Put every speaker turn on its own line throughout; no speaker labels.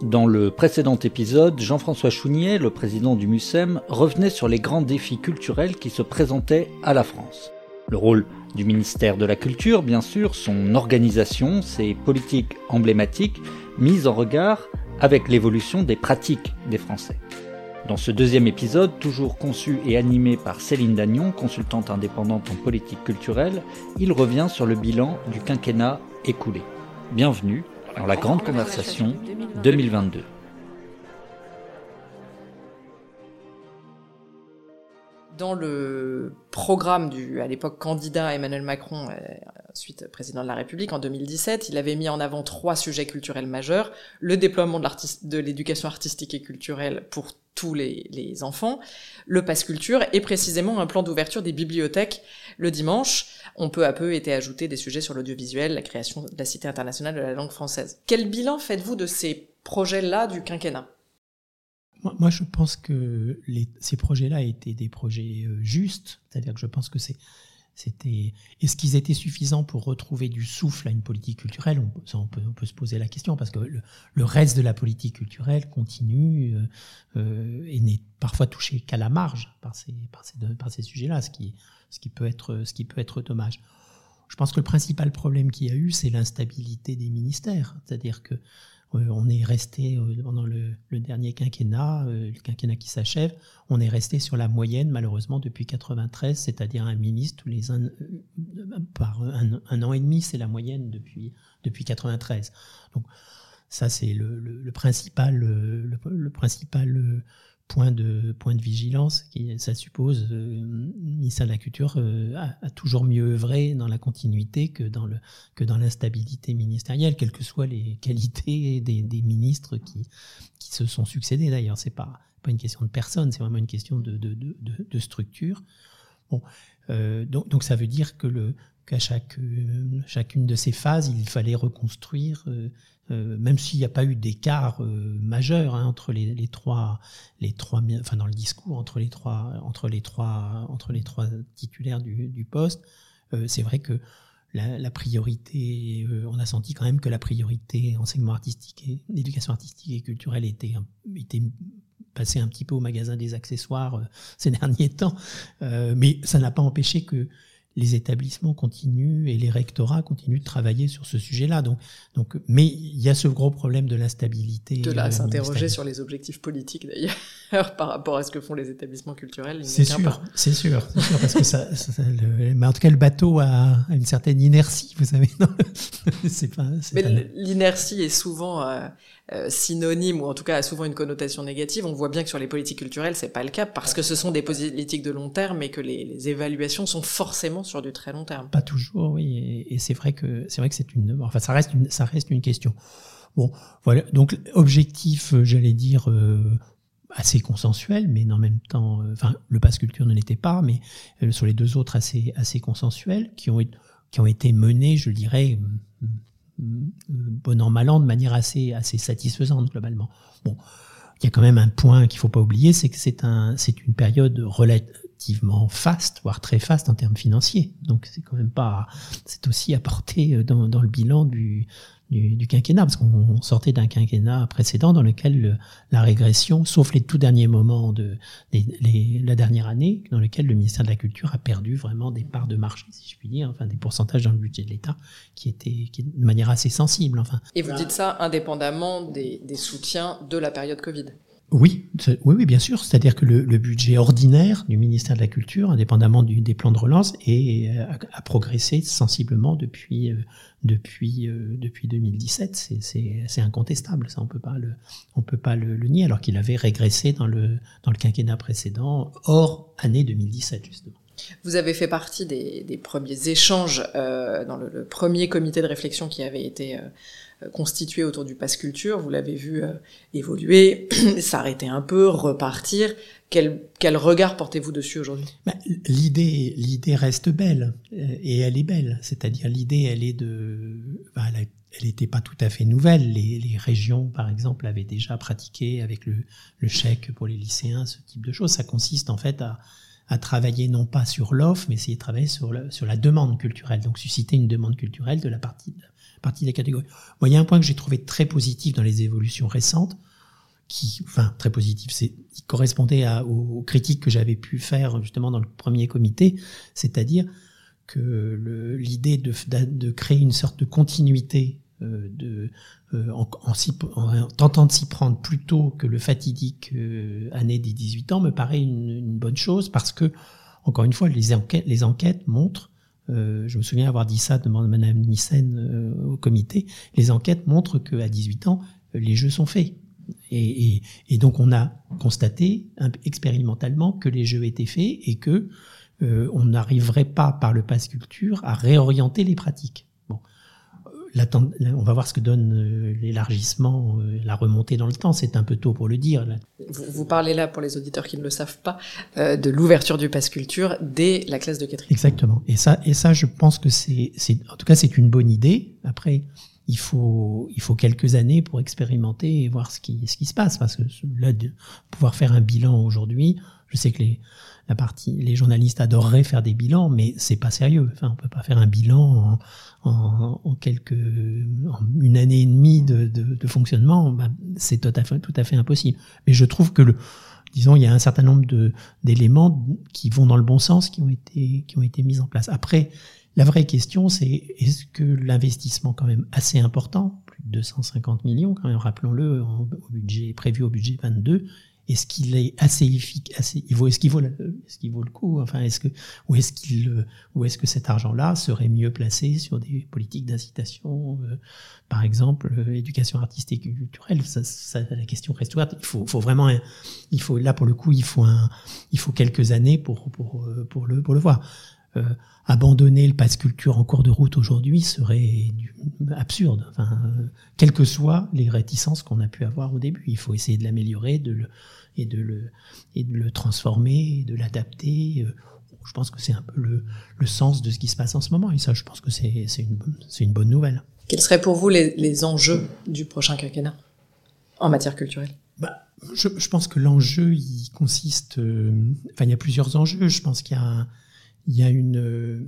Dans le précédent épisode, Jean-François Chounier, le président du MUSEM, revenait sur les grands défis culturels qui se présentaient à la France. Le rôle du ministère de la Culture, bien sûr, son organisation, ses politiques emblématiques, mises en regard avec l'évolution des pratiques des Français. Dans ce deuxième épisode, toujours conçu et animé par Céline Dagnon, consultante indépendante en politique culturelle, il revient sur le bilan du quinquennat écoulé. Bienvenue dans la grande conversation 2022.
Dans le programme du, à l'époque, candidat Emmanuel Macron, euh, ensuite président de la République en 2017, il avait mis en avant trois sujets culturels majeurs. Le déploiement de l'éducation artistique et culturelle pour tous les, enfants, le pass culture et précisément un plan d'ouverture des bibliothèques le dimanche. On peu à peu été ajouté des sujets sur l'audiovisuel, la création de la Cité internationale de la langue française. Quel bilan faites-vous de ces projets-là du quinquennat?
Moi, je pense que ces projets-là étaient des projets euh, justes, c'est-à-dire que je pense que c'est c'était est-ce qu'ils étaient suffisants pour retrouver du souffle à une politique culturelle? On, peut, se poser la question parce que le, reste de la politique culturelle continue euh, euh, et n'est parfois touché qu'à la marge par ces, par ces, par ces sujets-là, ce qui, ce, qui peut être, ce qui peut être dommage. Je pense que le principal problème qu'il y a eu, c'est l'instabilité des ministères. C'est-à-dire que on est resté euh, pendant le, dernier quinquennat, euh, le quinquennat qui s'achève, on est resté sur la moyenne malheureusement depuis 93, c'est-à-dire un ministre tous les un, par un, an et demi, c'est la moyenne depuis depuis 93. Donc ça c'est le, principal le, principal point de, point de vigilance. Qui, ça suppose, euh, ministère de la Culture euh, a, toujours mieux œuvré dans la continuité que dans, le, que dans l'instabilité ministérielle, quelles que soient les qualités des, des ministres qui, qui se sont succédés. D'ailleurs, c'est pas, pas une question de personne, c'est vraiment une question de, de, de, structure. Bon, euh, donc, donc, ça veut dire que le, qu'à chaque, chacune de ces phases, il fallait reconstruire euh, même s'il n'y a pas eu d'écart euh, majeur hein, entre les, trois, les trois, enfin dans le discours entre les trois, entre les trois, entre les trois titulaires du, poste, euh, c'est vrai que la, priorité, on a senti quand même que la priorité enseignement artistique et éducation artistique et culturelle était passée un petit peu au magasin des accessoires ces derniers temps, mais ça n'a pas empêché que les établissements continuent et les rectorats continuent de travailler sur ce sujet-là. Donc, donc, mais il y a ce gros problème de l'instabilité.
De là, s'interroger sur les objectifs politiques d'ailleurs par rapport à ce que font les établissements culturels.
C'est sûr, c'est sûr, sûr, parce que ça, mais en tout cas, le bateau a une certaine inertie, vous savez.
c'est pas. Mais l'inertie est souvent euh, euh, synonyme ou en tout cas a souvent une connotation négative. On voit bien que sur les politiques culturelles, c'est pas le cas parce que ce sont des politiques de long terme et que les, évaluations sont forcément sur du très long terme.
Pas toujours, oui. Et, c'est vrai que c'est vrai que c'est une, enfin ça reste une, ça reste une question. Bon, voilà. Donc objectif, euh, j'allais dire. Euh, assez consensuel, mais en même temps, enfin, le passe culture ne l'était pas, mais sur les deux autres assez assez consensuels, qui ont qui ont été menés, je dirais, bon an mal an de manière assez assez satisfaisante globalement. Bon, il y a quand même un point qu'il faut pas oublier, c'est que c'est un c'est une période relativement faste, voire très faste en termes financiers. Donc c'est quand même pas c'est aussi apporté dans, dans le bilan du du, quinquennat, parce qu'on sortait d'un quinquennat précédent dans lequel la régression, sauf les tout derniers moments de la dernière année, dans lequel le ministère de la Culture a perdu vraiment des parts de marché, si je puis dire, enfin des pourcentages dans le budget de l'État, qui étaient de manière assez sensible. Enfin.
Et vous dites ça indépendamment des soutiens de la période Covid
oui, oui, oui, bien sûr. C'est-à-dire que le, budget ordinaire du ministère de la Culture, indépendamment des plans de relance, est, euh, a, progressé sensiblement depuis, euh, depuis, euh, depuis 2017. C'est incontestable. Ça, on peut peut pas le, nier, alors qu'il avait régressé dans le, dans le quinquennat précédent, hors année 2017, justement.
Vous avez fait partie des, des premiers échanges dans le, premier comité de réflexion qui avait été constitué autour du pass culture. Vous l'avez vu euh, évoluer, s'arrêter un peu, repartir. Quel, quel regard portez-vous dessus aujourd'hui?
Bah, L'idée, l'idée reste belle et elle est belle. C'est-à-dire l'idée, elle est de, bah, elle n'était pas tout à fait nouvelle. Les, régions, par exemple, avaient déjà pratiqué avec le, le chèque pour les lycéens ce type de choses. Ça consiste en fait à, à travailler non pas sur l'offre, mais essayer de travailler sur, sur la demande culturelle. Donc susciter une demande culturelle de la partie partie des catégories. Moi, il y a un point que j'ai trouvé très positif dans les évolutions récentes, qui, enfin, très positif, c'est, qui correspondait aux, critiques que j'avais pu faire justement dans le premier comité, c'est-à-dire que l'idée de, créer une sorte de continuité euh, euh, en, en, tentant de s'y prendre plus tôt que le fatidique euh, année des 18 ans me paraît une, bonne chose parce que, encore une fois, les enquêtes montrent euh, je me souviens avoir dit ça devant Madame Nissen euh, au comité. Les enquêtes montrent qu'à 18 ans, les jeux sont faits. Et, donc on a constaté expérimentalement que les jeux étaient faits et que euh, on n'arriverait pas par le pass culture à réorienter les pratiques on va voir ce que donne euh, l'élargissement, euh, la remontée dans le temps. C'est un peu tôt pour le dire.
Vous, parlez là, pour les auditeurs qui ne le savent pas, euh, de l'ouverture du pass culture dès la classe de quatrième.
Exactement. Et ça, et ça, je pense que c'est, en tout cas, c'est une bonne idée. Après, il faut, il faut quelques années pour expérimenter et voir ce qui, ce qui se passe. Parce que là, de pouvoir faire un bilan aujourd'hui, je sais que les, la partie, les journalistes adoreraient faire des bilans, mais c'est pas sérieux. Enfin, on peut pas faire un bilan en, quelques, une année et demie de, de, de fonctionnement. Bah, c'est tout à fait, tout à fait impossible. Mais je trouve que le, disons, il y a un certain nombre de, d'éléments qui vont dans le bon sens, qui ont été, qui ont été mis en place. Après, la vraie question, c'est est-ce que l'investissement quand même assez important, plus de 250 millions quand même, rappelons-le, au budget prévu au budget 22, est-ce qu'il est assez efficace est-ce qu'il vaut est-ce qu'il vaut le coup enfin est-ce que ou est-ce qu'il ou est-ce que cet argent-là serait mieux placé sur des politiques d'incitation euh, par exemple euh, éducation artistique et culturelle? Ça, ça, la question reste ouverte. Il faut, faut vraiment il faut là pour le coup il faut un il faut quelques années pour pour euh, pour le pour le voir euh, abandonner le passe culture en cours de route aujourd'hui serait absurde. Enfin, euh, quelles que soient les réticences qu'on a pu avoir au début, il faut essayer de l'améliorer, de le et de le et de le transformer, de l'adapter. Euh, je pense que c'est un peu le, le, sens de ce qui se passe en ce moment. Et ça, je pense que c'est une, bonne nouvelle.
Quels seraient pour vous les, les enjeux du prochain quinquennat en matière culturelle?
Bah, je, je, pense que l'enjeu, il consiste. enfin, il y a plusieurs enjeux. Je pense qu'il y a il y a une, euh,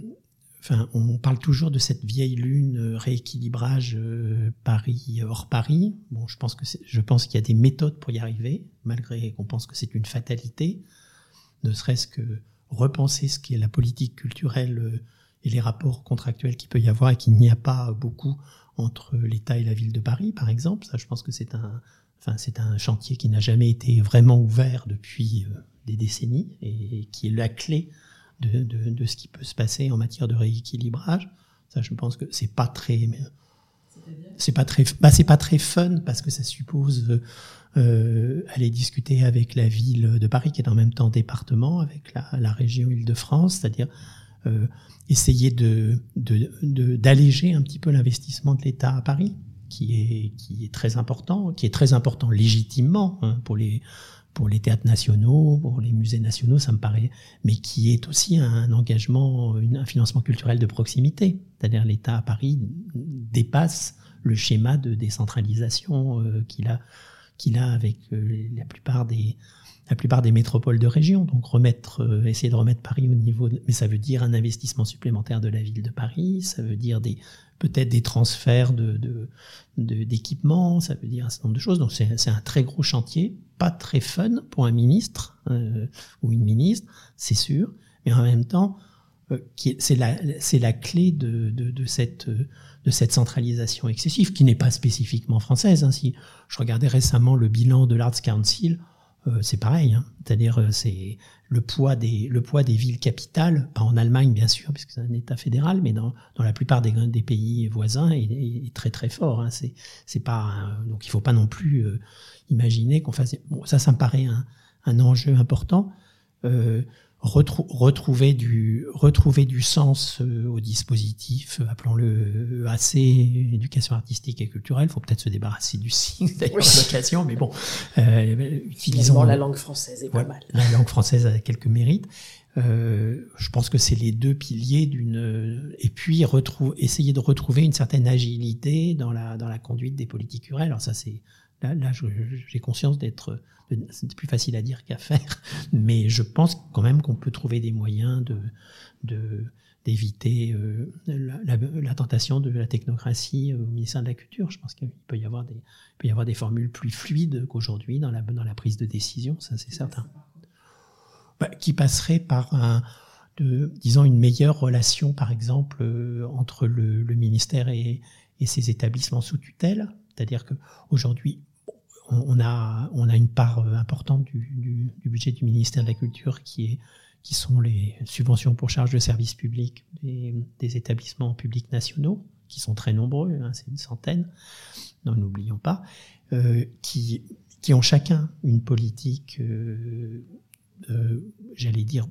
enfin, on parle toujours de cette vieille lune euh, rééquilibrage euh, Paris hors Paris. Bon, je pense que je pense qu'il y a des méthodes pour y arriver, malgré qu'on pense que c'est une fatalité. Ne serait-ce que repenser ce qui est la politique culturelle et les rapports contractuels qu'il peut y avoir et qu'il n'y a pas beaucoup entre l'État et la ville de Paris, par exemple. Ça, je pense que c'est un, enfin, c'est un chantier qui n'a jamais été vraiment ouvert depuis des décennies et qui est la clé de, de, de, ce qui peut se passer en matière de rééquilibrage. Ça, je pense que c'est pas très, c'est pas très, bah, c'est pas très fun parce que ça suppose euh, aller discuter avec la ville de Paris qui est en même temps département, avec la, la région Île-de-France, c'est-à-dire euh, essayer de, d'alléger un petit peu l'investissement de l'État à Paris, qui est, qui est très important, qui est très important légitimement hein, pour les pour les théâtres nationaux, pour les musées nationaux, ça me paraît, mais qui est aussi un engagement, un financement culturel de proximité. C'est-à-dire l'État à Paris dépasse le schéma de décentralisation euh, qu'il a, qu'il a avec euh, la plupart des la plupart des métropoles de région. Donc euh, essayer de remettre Paris au niveau, mais ça veut dire un investissement supplémentaire de la ville de Paris, ça veut dire peut-être des transferts de, d'équipements, ça veut dire un certain nombre de choses. Donc c'est, un très gros chantier, pas très fun pour un ministre euh, ou une ministre, c'est sûr, mais en même temps, euh, c'est, la, la clé de, de, cette, de cette centralisation excessive, qui n'est pas spécifiquement française. Hein. Si je regardais récemment le bilan de l'Arts Council, euh, c'est pareil. Hein. C'est-à-dire, euh, c'est le poids des le poids des villes capitales, pas en Allemagne bien sûr, puisque c'est un État fédéral, mais dans, dans la plupart des, des pays voisins, est, est très très fort. Hein. C'est c'est pas donc il faut pas non plus euh, imaginer qu'on fasse. Bon, ça, ça me paraît un, un enjeu important. Euh, retrouver du retrouver du sens euh, au dispositif, euh, appelons-le EAC, éducation artistique et culturelle. Il faut peut-être se débarrasser du signe d'ailleurs l'occasion, mais bon,
euh, utilisons la langue française est pas mal.
La langue française a quelques mérites. Euh, je pense que c'est les deux piliers d'une et puis retrouve, essayer de retrouver une certaine agilité dans la dans la conduite des politiques culturelles. Alors ça c'est là, là j'ai conscience d'être c'est plus facile à dire qu'à faire, mais je pense quand même qu'on peut trouver des moyens de, d'éviter euh, la, tentation de la technocratie au ministère de la Culture. Je pense qu'il peut y avoir des, peut y avoir des formules plus fluides qu'aujourd'hui dans la, dans la prise de décision, ça c'est certain. Bah, qui passerait par un, disons, une meilleure relation, par exemple, euh, entre le, le ministère et, et, ses établissements sous tutelle. C'est-à-dire qu'aujourd'hui, on, a, on a une part euh, importante du, du, du, budget du ministère de la Culture qui est qui sont les subventions pour charges de services publics des, des établissements publics nationaux, qui sont très nombreux, hein, c'est une centaine, n'oublions pas, euh, qui, qui ont chacun une politique, euh, euh, j'allais dire,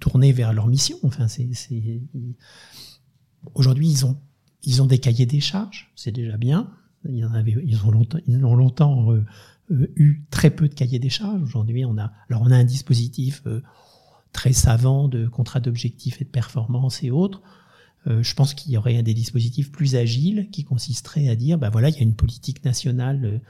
tournée vers leur mission. Enfin, c'est, aujourd'hui, ils ont, ils ont des cahiers des charges, c'est déjà bien. Ils, ont longtemps, euh, euh, eu très peu de cahiers des charges. Aujourd'hui, on a, alors on a un dispositif euh, très savant de contrat d'objectifs et de performance et autres. Je pense qu'il y aurait des dispositifs plus agiles qui consisteraient à dire, bah voilà, il y a une politique nationale.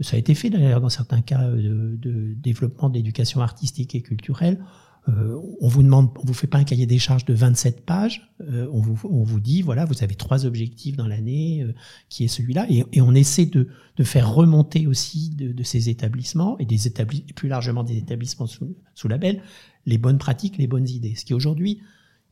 Ça a été fait d'ailleurs dans certains cas de, de développement de l'éducation artistique et culturelle. Euh, on vous demande, on vous fait pas un cahier des charges de 27 pages. Euh, on, vous, on vous dit, voilà, vous avez trois objectifs dans l'année, euh, qui est celui-là, et, et, on essaie de, de faire remonter aussi de, de ces établissements et des établissements, plus largement des établissements sous, sous label, les bonnes pratiques, les bonnes idées. Ce qui aujourd'hui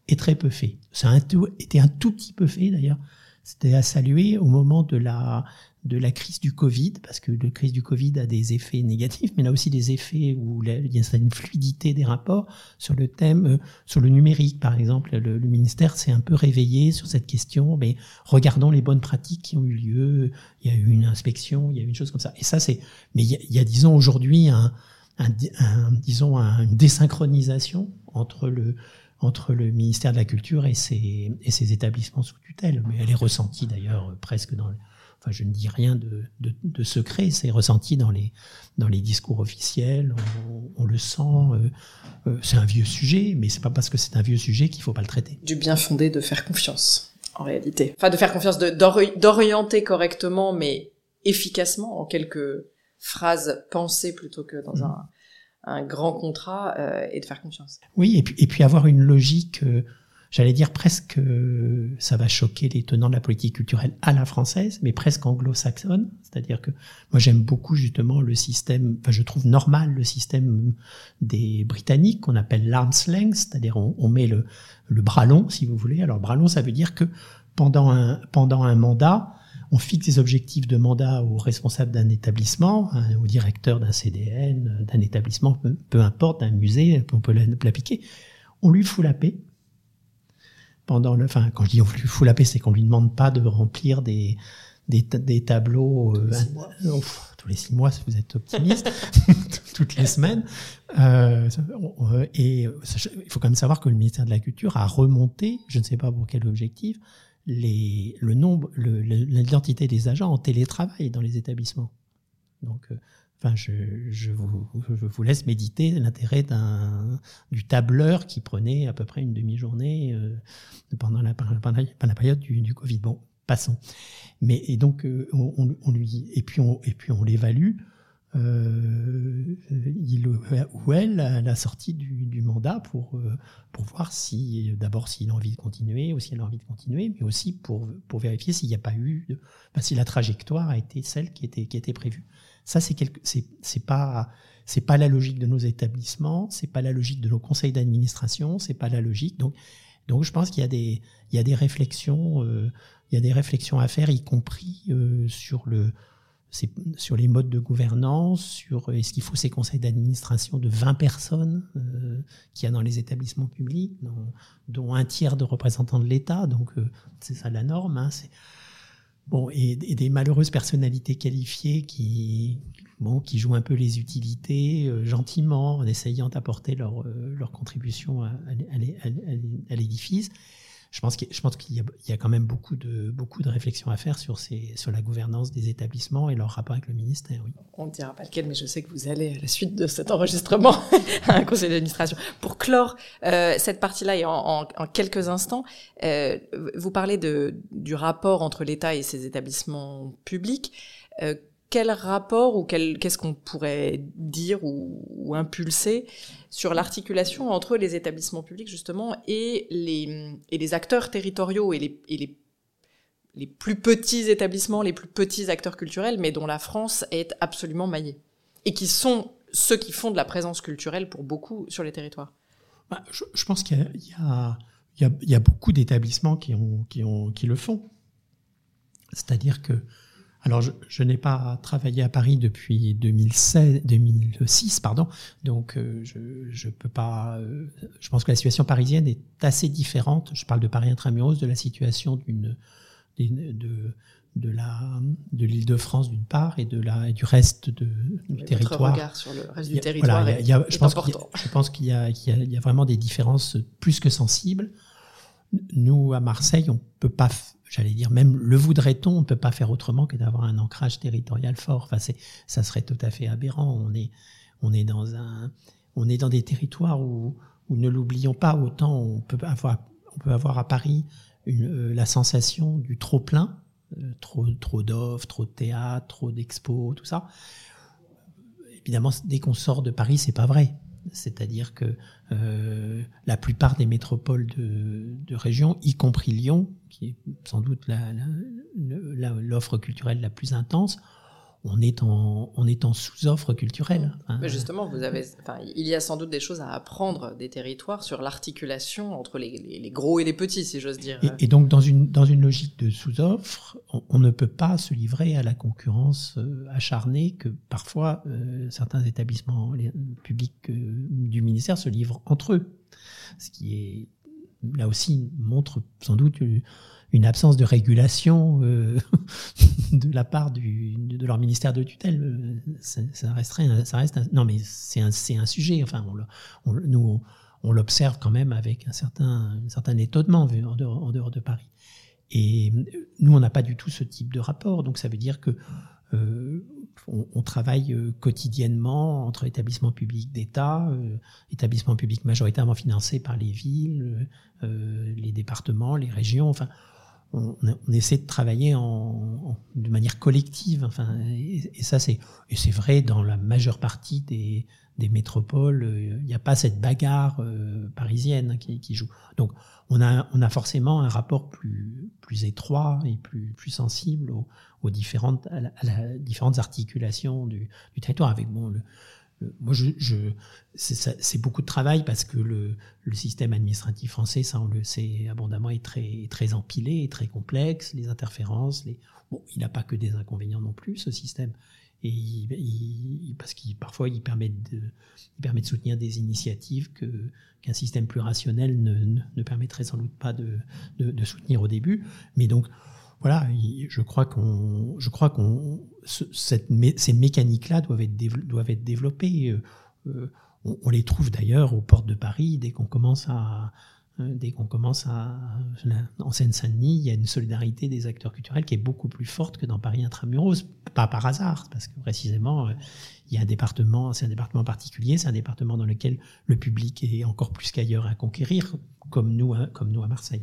est très peu fait. Ça a un tout, été un tout petit peu fait d'ailleurs. C'était à saluer au moment de la de la crise du Covid, parce que la crise du Covid a des effets négatifs, mais a aussi des effets où il y a une fluidité des rapports sur le thème, euh, sur le numérique par exemple. Le, ministère s'est un peu réveillé sur cette question, mais regardons les bonnes pratiques qui ont eu lieu. Il y a eu une inspection, il y a eu une chose comme ça. Et ça, c'est. Mais il y a, il y a disons aujourd'hui un, un, un, disons une désynchronisation entre le entre le ministère de la Culture et ses, et ses établissements sous tutelle. Mais elle est ressentie d'ailleurs presque dans, enfin je ne dis rien de, de, de secret, c'est ressenti dans les, dans les discours officiels, on, on le sent, euh, euh, c'est un vieux sujet, mais c'est pas parce que c'est un vieux sujet qu'il faut pas le traiter.
Du bien fondé de faire confiance, en réalité. Enfin de faire confiance, d'orienter correctement, mais efficacement, en quelques phrases pensées plutôt que dans mmh. un, un, grand contrat, euh, et de faire confiance.
Oui, et puis, et puis avoir une logique... Euh, j'allais dire presque, ça va choquer les tenants de la politique culturelle à la française, mais presque anglo-saxonne. C'est-à-dire que moi j'aime beaucoup justement le système, enfin je trouve normal le système des Britanniques qu'on appelle l'arm's length, c'est-à-dire on, met le, bras long, si vous voulez. Alors bras long, ça veut dire que pendant un, pendant un mandat, on fixe des objectifs de mandat au responsable d'un établissement, hein, au directeur d'un CDN, d'un établissement, peu, peu importe, d'un musée, on peut l'appliquer. On lui fout la paix pendant le, enfin, quand je dis on lui fout la paix, c'est qu'on lui demande pas de remplir des, des, des tableaux
tous les, six mois.
Euh, tous les six mois, si vous êtes optimiste, toutes les semaines. Euh, et il faut quand même savoir que le ministère de la Culture a remonté, je ne sais pas pour quel objectif, les, le nombre, l'identité des agents en télétravail dans les établissements. Donc, euh, Enfin, je, vous, laisse méditer l'intérêt du tableur qui prenait à peu près une demi-journée euh, pendant, la, période du, Covid. Bon, passons. Mais et donc euh, on, lui et puis on l'évalue. Euh, ou elle à la sortie du, mandat pour euh, pour voir si d'abord s'il a envie de continuer ou s'il a envie de continuer, mais aussi pour vérifier s'il n'y a pas eu, si la trajectoire a été celle qui était prévue. Ça, c'est quelque, pas, c'est pas la logique de nos établissements, c'est pas la logique de nos conseils d'administration, c'est pas la logique. Donc, donc, je pense qu'il y a des, il y a des réflexions, euh, il y a des réflexions à faire, y compris euh, sur le, sur les modes de gouvernance, sur euh, est-ce qu'il faut ces conseils d'administration de 20 personnes euh, qu'il y a dans les établissements publics, dont, un tiers de représentants de l'État, donc c'est ça la norme. Hein, Bon, et, des malheureuses personnalités qualifiées qui, bon, qui jouent un peu les utilités euh, gentiment en essayant d'apporter leur, euh, leur contribution à, à, à l'édifice je pense qu'il, y, a, quand même beaucoup de, beaucoup de réflexions à faire sur, ces, sur la gouvernance des établissements et leur rapport avec le ministère. Oui.
On ne dira pas lequel, mais je sais que vous allez, à la suite de cet enregistrement, à un conseil d'administration. Pour clore euh, cette partie-là et en quelques instants, euh, vous parlez de, du rapport entre l'État et ses établissements publics. Euh, quel rapport ou qu'est-ce qu'on pourrait dire ou, impulser sur l'articulation entre les établissements publics justement et les, et les acteurs territoriaux et les, les, les plus petits établissements, les plus petits acteurs culturels, mais dont la France est absolument maillée et qui sont ceux qui font de la présence culturelle pour beaucoup sur les territoires.
Bah, je, pense qu'il y, y, y a, beaucoup d'établissements qui, ont, qui, ont, qui le font. C'est-à-dire que alors, je, n'ai pas travaillé à Paris depuis 2016, 2006, pardon. Donc, euh, je, je peux pas. Euh, je pense que la situation parisienne est assez différente. Je parle de Paris intramuros, de la situation d'une de, de la de l'Île-de-France d'une part et de la et du reste de, du territoire.
regard sur le reste du territoire est, je
pense
important.
je pense qu'il y, y, y, a vraiment des différences plus que sensibles. Nous, à Marseille, on peut pas j'allais dire, même le voudrait-on, on ne peut pas faire autrement que d'avoir un ancrage territorial fort. Enfin, ça serait tout à fait aberrant. On est, on est dans un, on est dans des territoires où, ne l'oublions pas, autant on peut avoir, on peut avoir à Paris euh, la sensation du trop plein, euh, trop, trop d'offres, trop de théâtres, trop d'expos, tout ça. Évidemment, dès qu'on sort de Paris, c'est pas vrai. C'est-à-dire que euh, la plupart des métropoles de, de, région, y compris Lyon, qui est sans doute l'offre culturelle la plus intense, on est en, on est en sous-offre culturelle.
Hein. Mais justement, vous avez, enfin, il y a sans doute des choses à apprendre des territoires sur l'articulation entre les, les, gros et les petits, si j'ose dire.
Et, donc, dans une, dans une logique de sous-offre, on, ne peut pas se livrer à la concurrence euh, acharnée que parfois euh, certains établissements publics euh, du ministère se livrent entre eux. Ce qui est, là aussi, montre sans doute une absence de régulation euh, de la part du, de leur ministère de tutelle. Ça, ça ça reste, non mais c'est un, un sujet. Enfin, on, nous, on l'observe quand même avec un certain, un certain étonnement en dehors, en dehors de Paris. Et nous, on n'a pas du tout ce type de rapport. Donc, ça veut dire que euh, on, travaille euh, quotidiennement entre établissements publics d'État, euh, établissements publics majoritairement financés par les villes, euh, les départements, les régions. Enfin, on, essaie de travailler de manière collective. Enfin, et, ça, c'est c'est vrai dans la majeure partie des, des métropoles. Il n'y a pas cette bagarre euh, parisienne qui, qui, joue. Donc, on a, on a forcément un rapport plus, plus étroit et plus, plus sensible aux, différentes, à différentes articulations du, du territoire. Avec bon, le, moi, je, c'est beaucoup de travail parce que le, système administratif français, ça on le sait abondamment, est très, très empilé, est très complexe, les interférences. Bon, il n'a pas que des inconvénients non plus, ce système. Et parce qu'il parfois il permet de, permet de soutenir des initiatives que qu'un système plus rationnel ne, ne, permettrait sans doute pas de, de, de soutenir au début. Mais donc voilà, je crois qu'on, je crois qu'on, ces mécaniques-là doivent être, doivent être développées. Euh, euh, on, les trouve d'ailleurs aux portes de Paris dès qu'on commence à, euh, dès qu'on commence à, en Seine-Saint-Denis, il y a une solidarité des acteurs culturels qui est beaucoup plus forte que dans Paris intramuros. Pas par hasard, parce que précisément, il y a un département, c'est un département particulier, c'est un département dans lequel le public est encore plus qu'ailleurs à conquérir, comme nous, comme nous à Marseille.